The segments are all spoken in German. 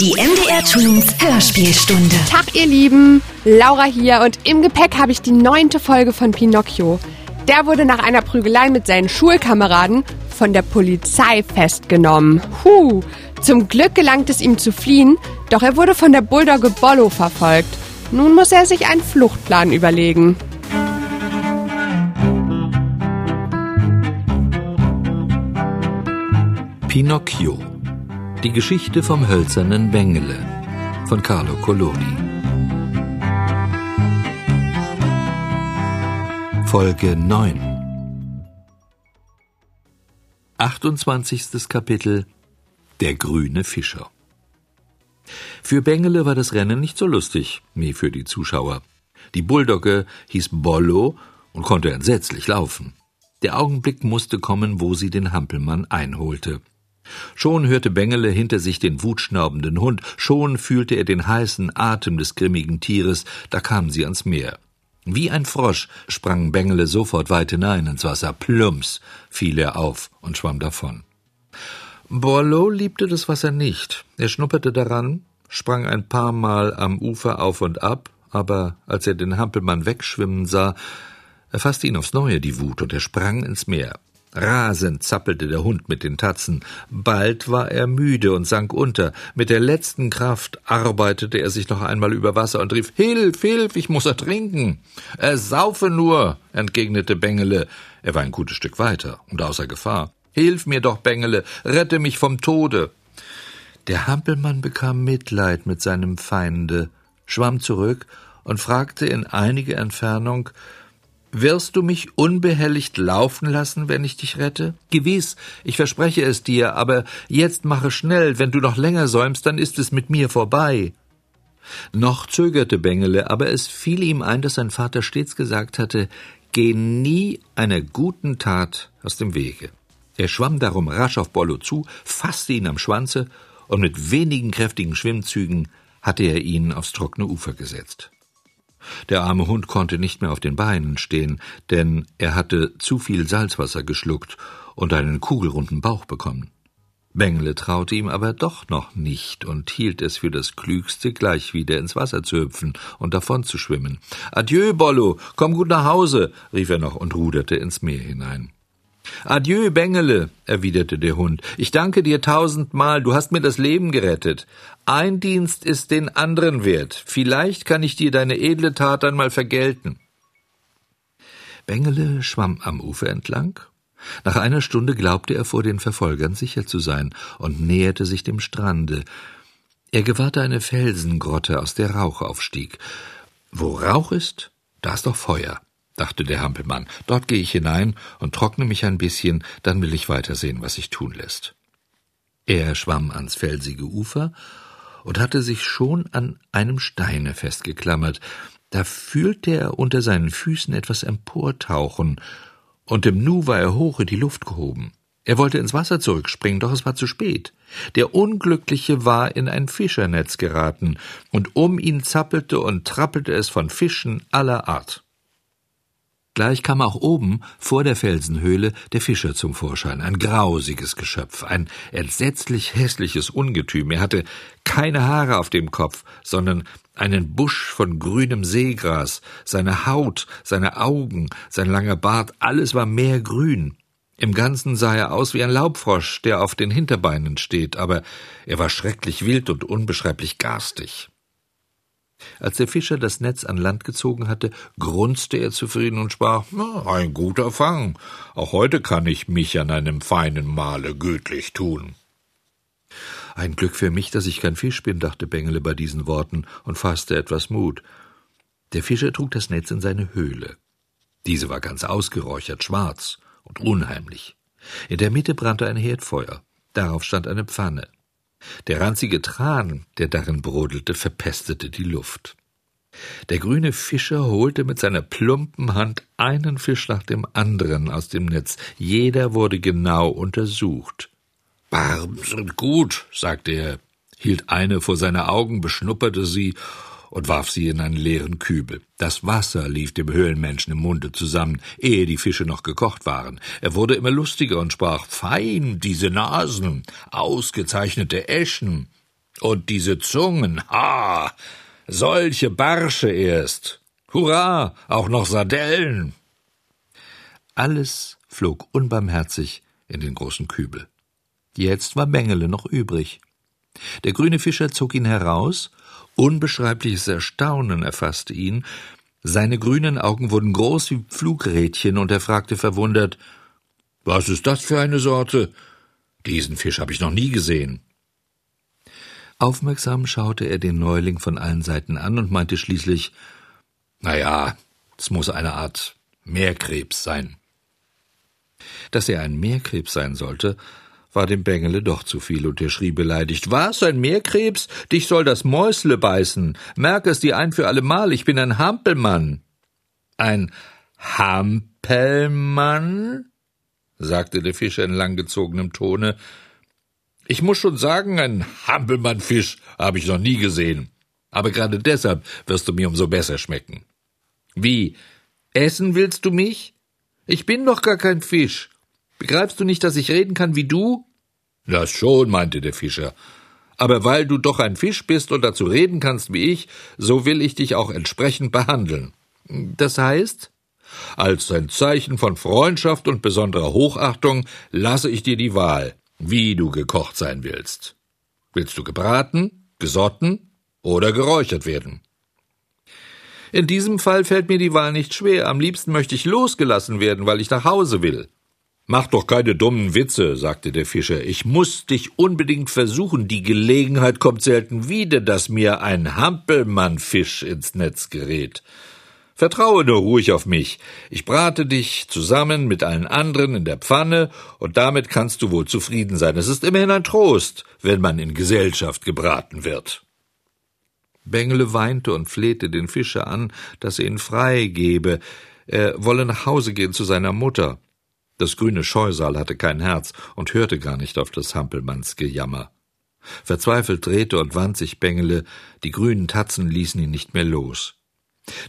Die MDR Twins Hörspielstunde. Tag, ihr Lieben. Laura hier und im Gepäck habe ich die neunte Folge von Pinocchio. Der wurde nach einer Prügelei mit seinen Schulkameraden von der Polizei festgenommen. Huh. Zum Glück gelangt es ihm zu fliehen, doch er wurde von der Bulldogge Bollo verfolgt. Nun muss er sich einen Fluchtplan überlegen. Pinocchio. Die Geschichte vom hölzernen Bengele von Carlo Collodi. Folge 9. 28. Kapitel Der grüne Fischer. Für Bengele war das Rennen nicht so lustig wie für die Zuschauer. Die Bulldogge hieß Bollo und konnte entsetzlich laufen. Der Augenblick musste kommen, wo sie den Hampelmann einholte. Schon hörte Bengele hinter sich den wutschnaubenden Hund, schon fühlte er den heißen Atem des grimmigen Tieres, da kamen sie ans Meer. Wie ein Frosch sprang Bengele sofort weit hinein ins Wasser, plumps fiel er auf und schwamm davon. Borlo liebte das Wasser nicht. Er schnupperte daran, sprang ein paar Mal am Ufer auf und ab, aber als er den Hampelmann wegschwimmen sah, erfasste ihn aufs Neue die Wut und er sprang ins Meer. Rasend zappelte der Hund mit den Tatzen. Bald war er müde und sank unter. Mit der letzten Kraft arbeitete er sich noch einmal über Wasser und rief Hilf, Hilf, ich muss ertrinken. Ersaufe nur, entgegnete Bengele. Er war ein gutes Stück weiter und außer Gefahr. Hilf mir doch, Bengele, rette mich vom Tode. Der Hampelmann bekam Mitleid mit seinem Feinde, schwamm zurück und fragte in einige Entfernung wirst du mich unbehelligt laufen lassen, wenn ich dich rette? Gewiss, ich verspreche es dir, aber jetzt mache schnell, wenn du noch länger säumst, dann ist es mit mir vorbei. Noch zögerte Bengele, aber es fiel ihm ein, dass sein Vater stets gesagt hatte, geh nie einer guten Tat aus dem Wege. Er schwamm darum rasch auf Bollo zu, fasste ihn am Schwanze und mit wenigen kräftigen Schwimmzügen hatte er ihn aufs trockene Ufer gesetzt. Der arme Hund konnte nicht mehr auf den Beinen stehen, denn er hatte zu viel Salzwasser geschluckt und einen kugelrunden Bauch bekommen. Bengele traute ihm aber doch noch nicht und hielt es für das Klügste, gleich wieder ins Wasser zu hüpfen und davon zu schwimmen. Adieu, Bollo, komm gut nach Hause, rief er noch und ruderte ins Meer hinein. Adieu, Bengele, erwiderte der Hund. Ich danke dir tausendmal, du hast mir das Leben gerettet. Ein Dienst ist den anderen wert. Vielleicht kann ich dir deine edle Tat einmal vergelten. Bengele schwamm am Ufer entlang. Nach einer Stunde glaubte er vor den Verfolgern sicher zu sein und näherte sich dem Strande. Er gewahrte eine Felsengrotte, aus der Rauch aufstieg. Wo Rauch ist, da ist doch Feuer dachte der Hampelmann. Dort gehe ich hinein und trockne mich ein bisschen, dann will ich weitersehen, was sich tun lässt. Er schwamm ans felsige Ufer und hatte sich schon an einem Steine festgeklammert. Da fühlte er unter seinen Füßen etwas emportauchen, und im Nu war er hoch in die Luft gehoben. Er wollte ins Wasser zurückspringen, doch es war zu spät. Der Unglückliche war in ein Fischernetz geraten, und um ihn zappelte und trappelte es von Fischen aller Art. Gleich kam auch oben vor der Felsenhöhle der Fischer zum Vorschein, ein grausiges Geschöpf, ein entsetzlich hässliches Ungetüm. Er hatte keine Haare auf dem Kopf, sondern einen Busch von grünem Seegras, seine Haut, seine Augen, sein langer Bart, alles war mehr grün. Im Ganzen sah er aus wie ein Laubfrosch, der auf den Hinterbeinen steht, aber er war schrecklich wild und unbeschreiblich garstig. Als der Fischer das Netz an Land gezogen hatte, grunzte er zufrieden und sprach Ein guter Fang. Auch heute kann ich mich an einem feinen Mahle gütlich tun. Ein Glück für mich, dass ich kein Fisch bin, dachte Bengele bei diesen Worten und fasste etwas Mut. Der Fischer trug das Netz in seine Höhle. Diese war ganz ausgeräuchert, schwarz und unheimlich. In der Mitte brannte ein Herdfeuer. Darauf stand eine Pfanne. Der ranzige Tran, der darin brodelte, verpestete die Luft. Der grüne Fischer holte mit seiner plumpen Hand einen Fisch nach dem anderen aus dem Netz. Jeder wurde genau untersucht. Barben sind gut, sagte er, hielt eine vor seine Augen, beschnupperte sie und warf sie in einen leeren Kübel. Das Wasser lief dem Höhlenmenschen im Munde zusammen, ehe die Fische noch gekocht waren. Er wurde immer lustiger und sprach Fein, diese Nasen, ausgezeichnete Eschen. Und diese Zungen, ha, solche Barsche erst. Hurra, auch noch Sardellen. Alles flog unbarmherzig in den großen Kübel. Jetzt war Bengele noch übrig. Der grüne Fischer zog ihn heraus, unbeschreibliches Erstaunen erfasste ihn, seine grünen Augen wurden groß wie Flugrädchen, und er fragte verwundert Was ist das für eine Sorte? Diesen Fisch habe ich noch nie gesehen. Aufmerksam schaute er den Neuling von allen Seiten an und meinte schließlich Na ja, es muss eine Art Meerkrebs sein. Dass er ein Meerkrebs sein sollte, war dem Bengele doch zu viel, und er schrie beleidigt Was, ein Meerkrebs? Dich soll das Mäusle beißen. Merk es dir ein für allemal, ich bin ein Hampelmann. Ein Hampelmann? sagte der Fischer in langgezogenem Tone. Ich muss schon sagen, ein Hampelmannfisch habe ich noch nie gesehen. Aber gerade deshalb wirst du mir umso besser schmecken. Wie? Essen willst du mich? Ich bin doch gar kein Fisch. Begreifst du nicht, dass ich reden kann wie du? Das schon, meinte der Fischer. Aber weil du doch ein Fisch bist und dazu reden kannst wie ich, so will ich dich auch entsprechend behandeln. Das heißt? Als ein Zeichen von Freundschaft und besonderer Hochachtung lasse ich dir die Wahl, wie du gekocht sein willst. Willst du gebraten, gesotten oder geräuchert werden? In diesem Fall fällt mir die Wahl nicht schwer. Am liebsten möchte ich losgelassen werden, weil ich nach Hause will. Mach doch keine dummen Witze, sagte der Fischer. Ich muss dich unbedingt versuchen. Die Gelegenheit kommt selten wieder, dass mir ein Hampelmannfisch ins Netz gerät. Vertraue nur ruhig auf mich. Ich brate dich zusammen mit allen anderen in der Pfanne, und damit kannst du wohl zufrieden sein. Es ist immerhin ein Trost, wenn man in Gesellschaft gebraten wird. Bengele weinte und flehte den Fischer an, dass er ihn frei gebe. Er wolle nach Hause gehen zu seiner Mutter. Das grüne Scheusal hatte kein Herz und hörte gar nicht auf des Hampelmanns Gejammer. Verzweifelt drehte und wand sich Bengele, die grünen Tatzen ließen ihn nicht mehr los.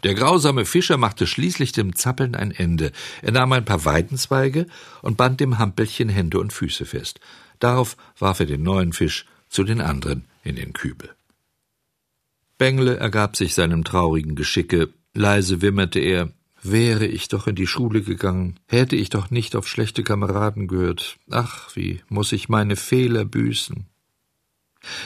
Der grausame Fischer machte schließlich dem Zappeln ein Ende. Er nahm ein paar Weidenzweige und band dem Hampelchen Hände und Füße fest. Darauf warf er den neuen Fisch zu den anderen in den Kübel. Bengle ergab sich seinem traurigen Geschicke. Leise wimmerte er, Wäre ich doch in die Schule gegangen, hätte ich doch nicht auf schlechte Kameraden gehört. Ach, wie muss ich meine Fehler büßen.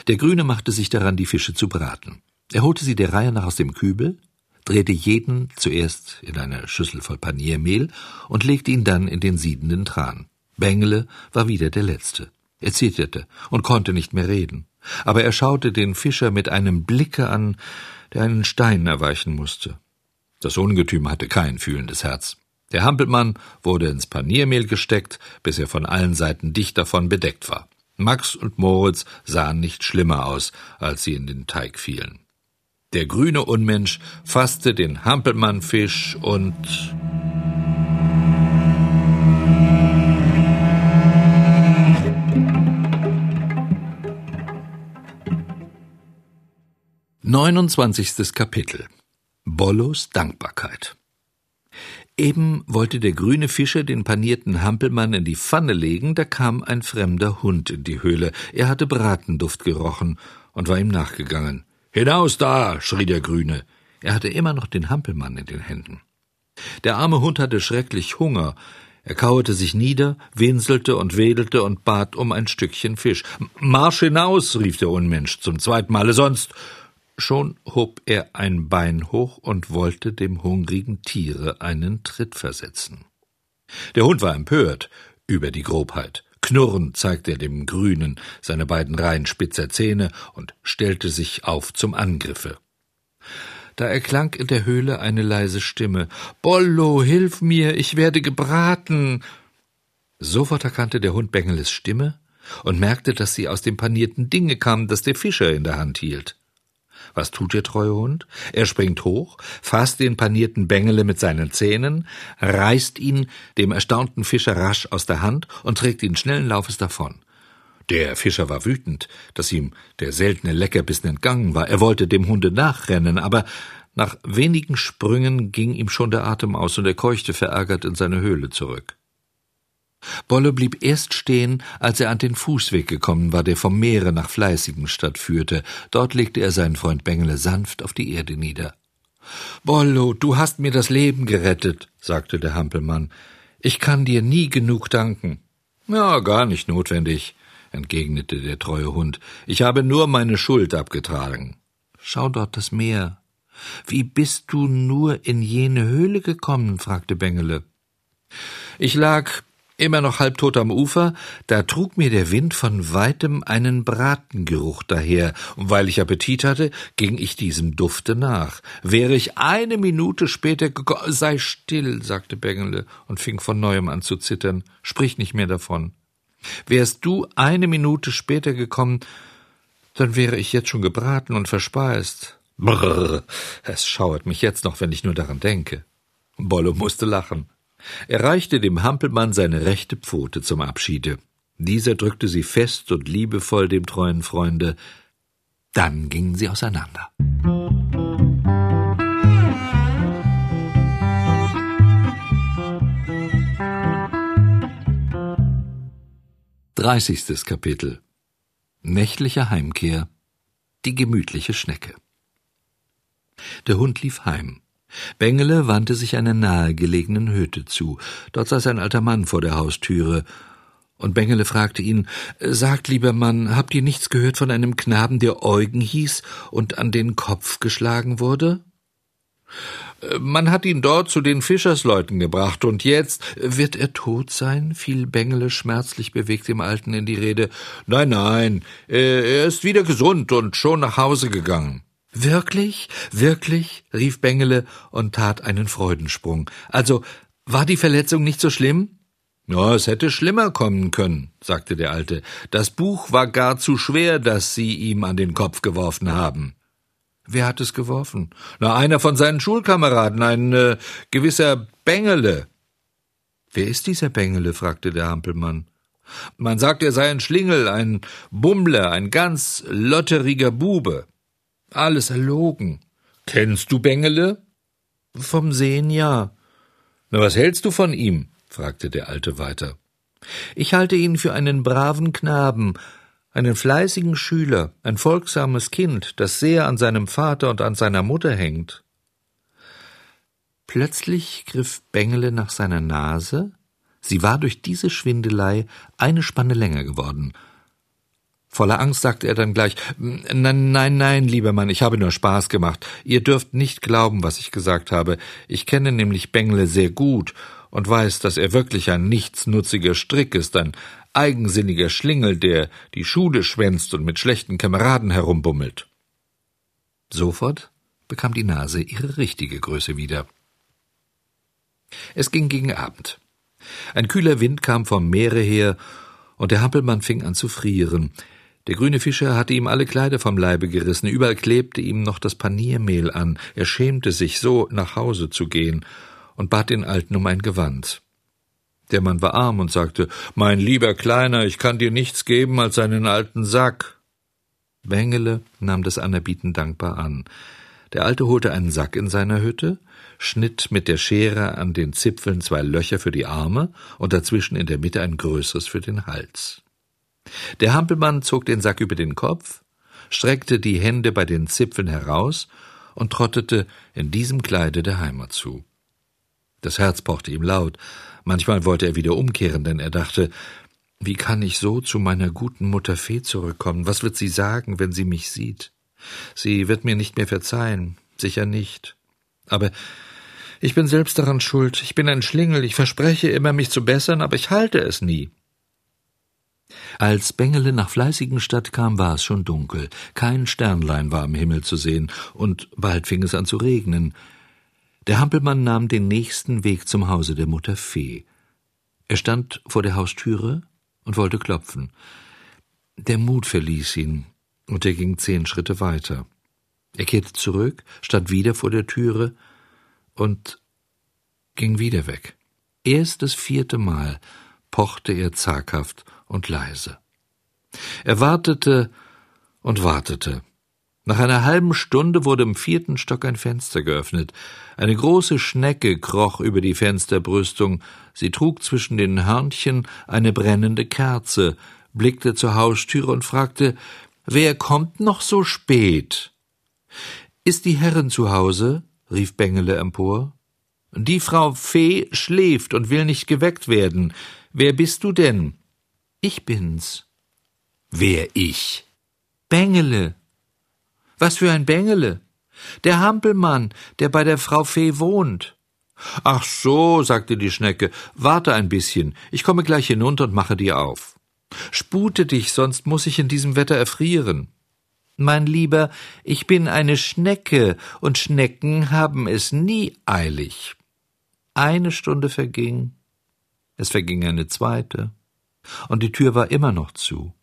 Der Grüne machte sich daran, die Fische zu braten. Er holte sie der Reihe nach aus dem Kübel, drehte jeden zuerst in eine Schüssel voll Paniermehl und legte ihn dann in den siedenden Tran. Bengele war wieder der Letzte. Er zitterte und konnte nicht mehr reden. Aber er schaute den Fischer mit einem Blicke an, der einen Stein erweichen musste. Das Ungetüm hatte kein fühlendes Herz. Der Hampelmann wurde ins Paniermehl gesteckt, bis er von allen Seiten dicht davon bedeckt war. Max und Moritz sahen nicht schlimmer aus, als sie in den Teig fielen. Der grüne Unmensch fasste den Hampelmannfisch und Neunundzwanzigstes Kapitel Bollos Dankbarkeit. Eben wollte der grüne Fischer den panierten Hampelmann in die Pfanne legen, da kam ein fremder Hund in die Höhle. Er hatte Bratenduft gerochen und war ihm nachgegangen. Hinaus da! schrie der Grüne. Er hatte immer noch den Hampelmann in den Händen. Der arme Hund hatte schrecklich Hunger. Er kauerte sich nieder, winselte und wedelte und bat um ein Stückchen Fisch. Marsch hinaus! rief der Unmensch zum zweiten Male, sonst Schon hob er ein Bein hoch und wollte dem hungrigen Tiere einen Tritt versetzen. Der Hund war empört über die Grobheit. Knurrend zeigte er dem Grünen seine beiden Reihen spitzer Zähne und stellte sich auf zum Angriffe. Da erklang in der Höhle eine leise Stimme. Bollo, hilf mir, ich werde gebraten. Sofort erkannte der Hund Bengeles Stimme und merkte, dass sie aus dem panierten Dinge kam, das der Fischer in der Hand hielt. Was tut der treue Hund? Er springt hoch, fasst den panierten Bengele mit seinen Zähnen, reißt ihn dem erstaunten Fischer rasch aus der Hand und trägt ihn schnellen Laufes davon. Der Fischer war wütend, dass ihm der seltene Leckerbissen entgangen war. Er wollte dem Hunde nachrennen, aber nach wenigen Sprüngen ging ihm schon der Atem aus und er keuchte verärgert in seine Höhle zurück. Bolle blieb erst stehen, als er an den Fußweg gekommen war, der vom Meere nach Fleißigenstadt führte. Dort legte er seinen Freund Bengele sanft auf die Erde nieder. Bollo, du hast mir das Leben gerettet, sagte der Hampelmann. Ich kann dir nie genug danken. Ja, gar nicht notwendig, entgegnete der treue Hund. Ich habe nur meine Schuld abgetragen. Schau dort das Meer. Wie bist du nur in jene Höhle gekommen? fragte Bengele. Ich lag immer noch halbtot am Ufer, da trug mir der Wind von weitem einen Bratengeruch daher, und weil ich Appetit hatte, ging ich diesem Dufte nach. Wäre ich eine Minute später gekommen, sei still, sagte Bengele und fing von neuem an zu zittern, sprich nicht mehr davon. Wärst du eine Minute später gekommen, dann wäre ich jetzt schon gebraten und verspeist. Brrr, es schauert mich jetzt noch, wenn ich nur daran denke. Bollo musste lachen. Er reichte dem Hampelmann seine rechte Pfote zum Abschiede. Dieser drückte sie fest und liebevoll dem treuen Freunde. Dann gingen sie auseinander. Dreißigstes Kapitel Nächtliche Heimkehr Die gemütliche Schnecke Der Hund lief heim. Bengele wandte sich einer nahegelegenen Hütte zu. Dort saß ein alter Mann vor der Haustüre. Und Bengele fragte ihn, Sagt, lieber Mann, habt ihr nichts gehört von einem Knaben, der Eugen hieß und an den Kopf geschlagen wurde? Man hat ihn dort zu den Fischersleuten gebracht, und jetzt wird er tot sein? fiel Bengele schmerzlich bewegt dem Alten in die Rede. Nein, nein, er ist wieder gesund und schon nach Hause gegangen. Wirklich? Wirklich? rief Bengele und tat einen Freudensprung. Also, war die Verletzung nicht so schlimm? Ja, es hätte schlimmer kommen können, sagte der Alte. Das Buch war gar zu schwer, das Sie ihm an den Kopf geworfen haben. Wer hat es geworfen? Na, einer von seinen Schulkameraden, ein äh, gewisser Bengele. Wer ist dieser Bengele? fragte der Hampelmann. Man sagt, er sei ein Schlingel, ein Bummler, ein ganz lotteriger Bube. Alles erlogen. Kennst du Bengele? Vom Sehen ja. Na, was hältst du von ihm? fragte der Alte weiter. Ich halte ihn für einen braven Knaben, einen fleißigen Schüler, ein folgsames Kind, das sehr an seinem Vater und an seiner Mutter hängt. Plötzlich griff Bengele nach seiner Nase, sie war durch diese Schwindelei eine Spanne länger geworden, Voller Angst sagte er dann gleich Nein, nein, nein, lieber Mann, ich habe nur Spaß gemacht. Ihr dürft nicht glauben, was ich gesagt habe. Ich kenne nämlich Bengle sehr gut und weiß, dass er wirklich ein nichtsnutziger Strick ist, ein eigensinniger Schlingel, der die Schule schwänzt und mit schlechten Kameraden herumbummelt. Sofort bekam die Nase ihre richtige Größe wieder. Es ging gegen Abend. Ein kühler Wind kam vom Meere her, und der Hampelmann fing an zu frieren. Der grüne Fischer hatte ihm alle Kleider vom Leibe gerissen, überall klebte ihm noch das Paniermehl an, er schämte sich so, nach Hause zu gehen, und bat den Alten um ein Gewand. Der Mann war arm und sagte, Mein lieber Kleiner, ich kann dir nichts geben als einen alten Sack. Bengele nahm das Anerbieten dankbar an. Der Alte holte einen Sack in seiner Hütte, schnitt mit der Schere an den Zipfeln zwei Löcher für die Arme und dazwischen in der Mitte ein größeres für den Hals. Der Hampelmann zog den Sack über den Kopf, streckte die Hände bei den Zipfeln heraus und trottete in diesem Kleide der Heimat zu. Das Herz pochte ihm laut, manchmal wollte er wieder umkehren, denn er dachte, wie kann ich so zu meiner guten Mutter Fee zurückkommen? Was wird sie sagen, wenn sie mich sieht? Sie wird mir nicht mehr verzeihen, sicher nicht. Aber ich bin selbst daran schuld. Ich bin ein Schlingel. Ich verspreche immer, mich zu bessern, aber ich halte es nie. Als Bengele nach Fleißigenstadt kam, war es schon dunkel. Kein Sternlein war am Himmel zu sehen, und bald fing es an zu regnen. Der Hampelmann nahm den nächsten Weg zum Hause der Mutter Fee. Er stand vor der Haustüre und wollte klopfen. Der Mut verließ ihn, und er ging zehn Schritte weiter. Er kehrte zurück, stand wieder vor der Türe und ging wieder weg. Erst das vierte Mal pochte er zaghaft und leise. Er wartete und wartete. Nach einer halben Stunde wurde im vierten Stock ein Fenster geöffnet. Eine große Schnecke kroch über die Fensterbrüstung. Sie trug zwischen den Hörnchen eine brennende Kerze, blickte zur Haustüre und fragte, wer kommt noch so spät? Ist die Herrin zu Hause? rief Bengele empor. Die Frau Fee schläft und will nicht geweckt werden. Wer bist du denn? Ich bin's. Wer ich? Bengele, was für ein Bengele? Der Hampelmann, der bei der Frau Fee wohnt. Ach so, sagte die Schnecke, warte ein bisschen, ich komme gleich hinunter und mache dir auf. Spute dich, sonst muss ich in diesem Wetter erfrieren. Mein Lieber, ich bin eine Schnecke, und Schnecken haben es nie eilig. Eine Stunde verging, es verging eine zweite, und die Tür war immer noch zu.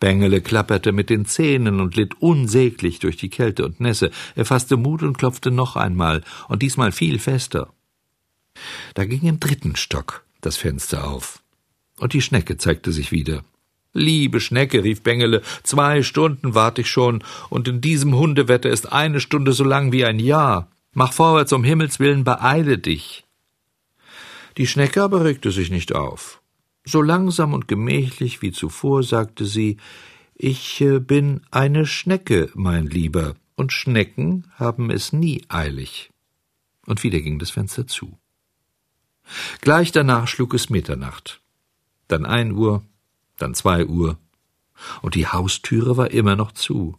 Bengele klapperte mit den Zähnen und litt unsäglich durch die Kälte und Nässe. Er fasste Mut und klopfte noch einmal, und diesmal viel fester. Da ging im dritten Stock das Fenster auf, und die Schnecke zeigte sich wieder. Liebe Schnecke, rief Bengele, zwei Stunden warte ich schon, und in diesem Hundewetter ist eine Stunde so lang wie ein Jahr. Mach vorwärts, um Himmels willen, beeile dich. Die Schnecke aber regte sich nicht auf. So langsam und gemächlich wie zuvor sagte sie Ich äh, bin eine Schnecke, mein Lieber, und Schnecken haben es nie eilig. Und wieder ging das Fenster zu. Gleich danach schlug es Mitternacht, dann ein Uhr, dann zwei Uhr, und die Haustüre war immer noch zu.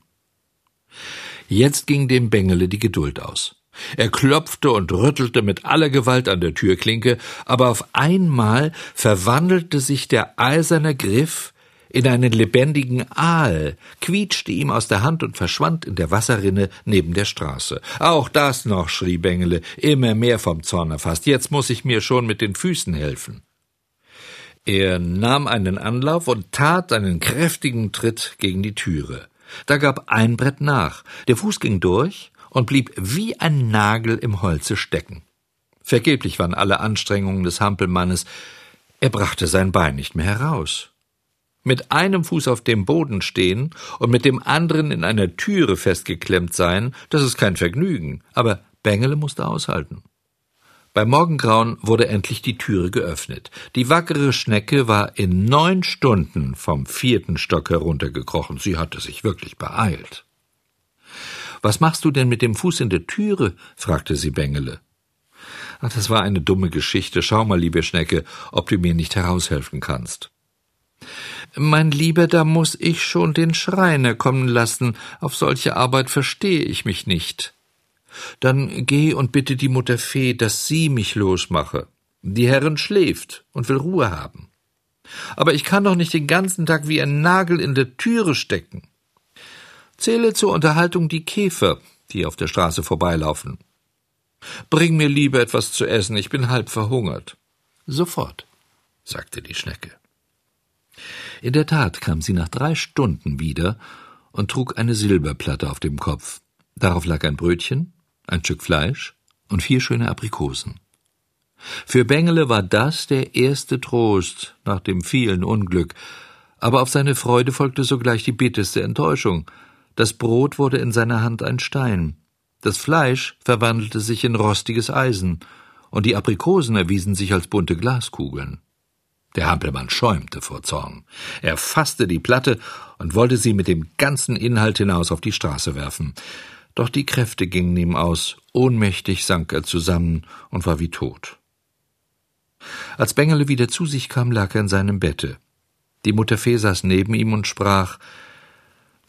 Jetzt ging dem Bengele die Geduld aus. Er klopfte und rüttelte mit aller Gewalt an der Türklinke, aber auf einmal verwandelte sich der eiserne Griff in einen lebendigen Aal, quietschte ihm aus der Hand und verschwand in der Wasserrinne neben der Straße. Auch das noch, schrie Bengele, immer mehr vom Zorn erfasst. Jetzt muss ich mir schon mit den Füßen helfen. Er nahm einen Anlauf und tat einen kräftigen Tritt gegen die Türe. Da gab ein Brett nach. Der Fuß ging durch, und blieb wie ein Nagel im Holze stecken. Vergeblich waren alle Anstrengungen des Hampelmannes, er brachte sein Bein nicht mehr heraus. Mit einem Fuß auf dem Boden stehen und mit dem anderen in einer Türe festgeklemmt sein, das ist kein Vergnügen, aber Bengele musste aushalten. Beim Morgengrauen wurde endlich die Türe geöffnet. Die wackere Schnecke war in neun Stunden vom vierten Stock heruntergekrochen. Sie hatte sich wirklich beeilt. Was machst du denn mit dem Fuß in der Türe? fragte sie Bengele. Ach, das war eine dumme Geschichte. Schau mal, liebe Schnecke, ob du mir nicht heraushelfen kannst. Mein Lieber, da muss ich schon den Schreiner kommen lassen. Auf solche Arbeit verstehe ich mich nicht. Dann geh und bitte die Mutter Fee, dass sie mich losmache. Die Herrin schläft und will Ruhe haben. Aber ich kann doch nicht den ganzen Tag wie ein Nagel in der Türe stecken. Zähle zur Unterhaltung die Käfer, die auf der Straße vorbeilaufen. Bring mir lieber etwas zu essen, ich bin halb verhungert. Sofort, sagte die Schnecke. In der Tat kam sie nach drei Stunden wieder und trug eine Silberplatte auf dem Kopf. Darauf lag ein Brötchen, ein Stück Fleisch und vier schöne Aprikosen. Für Bengele war das der erste Trost nach dem vielen Unglück, aber auf seine Freude folgte sogleich die bitterste Enttäuschung. Das Brot wurde in seiner Hand ein Stein, das Fleisch verwandelte sich in rostiges Eisen, und die Aprikosen erwiesen sich als bunte Glaskugeln. Der Hampelmann schäumte vor Zorn. Er fasste die Platte und wollte sie mit dem ganzen Inhalt hinaus auf die Straße werfen. Doch die Kräfte gingen ihm aus, ohnmächtig sank er zusammen und war wie tot. Als Bengele wieder zu sich kam, lag er in seinem Bette. Die Mutter Fee saß neben ihm und sprach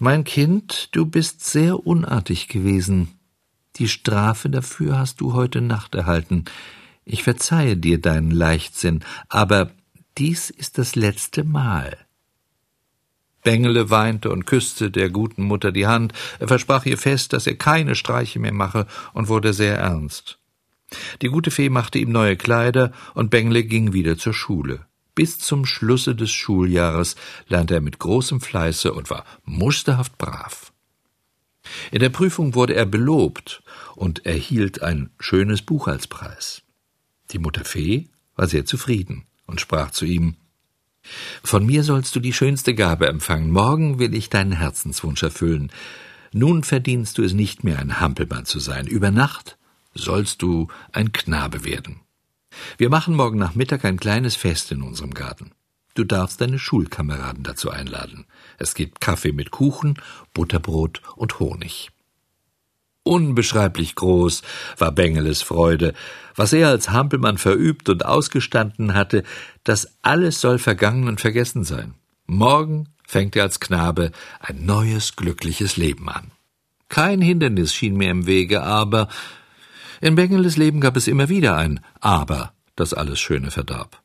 mein Kind, du bist sehr unartig gewesen. Die Strafe dafür hast du heute Nacht erhalten. Ich verzeihe dir deinen Leichtsinn, aber dies ist das letzte Mal. Bengele weinte und küsste der guten Mutter die Hand. Er versprach ihr fest, dass er keine Streiche mehr mache und wurde sehr ernst. Die gute Fee machte ihm neue Kleider und Bengele ging wieder zur Schule. Bis zum Schlusse des Schuljahres lernte er mit großem Fleiße und war musterhaft brav. In der Prüfung wurde er belobt und erhielt ein schönes Buch als Preis. Die Mutter Fee war sehr zufrieden und sprach zu ihm Von mir sollst du die schönste Gabe empfangen. Morgen will ich deinen Herzenswunsch erfüllen. Nun verdienst du es nicht mehr, ein Hampelmann zu sein. Über Nacht sollst du ein Knabe werden. Wir machen morgen Nachmittag ein kleines Fest in unserem Garten. Du darfst deine Schulkameraden dazu einladen. Es gibt Kaffee mit Kuchen, Butterbrot und Honig. Unbeschreiblich groß war Bengeles Freude. Was er als Hampelmann verübt und ausgestanden hatte, das alles soll vergangen und vergessen sein. Morgen fängt er als Knabe ein neues, glückliches Leben an. Kein Hindernis schien mir im Wege, aber in Bengeles Leben gab es immer wieder ein Aber, das alles Schöne verdarb.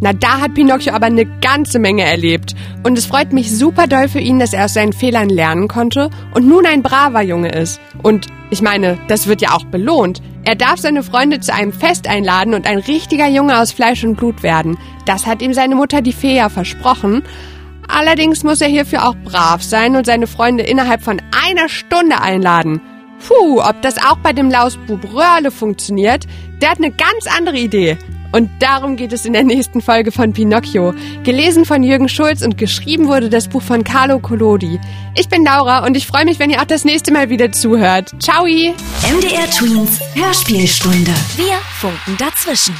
Na, da hat Pinocchio aber eine ganze Menge erlebt. Und es freut mich super doll für ihn, dass er aus seinen Fehlern lernen konnte und nun ein braver Junge ist. Und ich meine, das wird ja auch belohnt. Er darf seine Freunde zu einem Fest einladen und ein richtiger Junge aus Fleisch und Blut werden. Das hat ihm seine Mutter die Fee ja versprochen. Allerdings muss er hierfür auch brav sein und seine Freunde innerhalb von einer Stunde einladen. Puh, ob das auch bei dem Lausbub Röhrle funktioniert, der hat eine ganz andere Idee. Und darum geht es in der nächsten Folge von Pinocchio. Gelesen von Jürgen Schulz und geschrieben wurde das Buch von Carlo Collodi. Ich bin Laura und ich freue mich, wenn ihr auch das nächste Mal wieder zuhört. Ciao! MDR Twins Hörspielstunde. Wir funken dazwischen.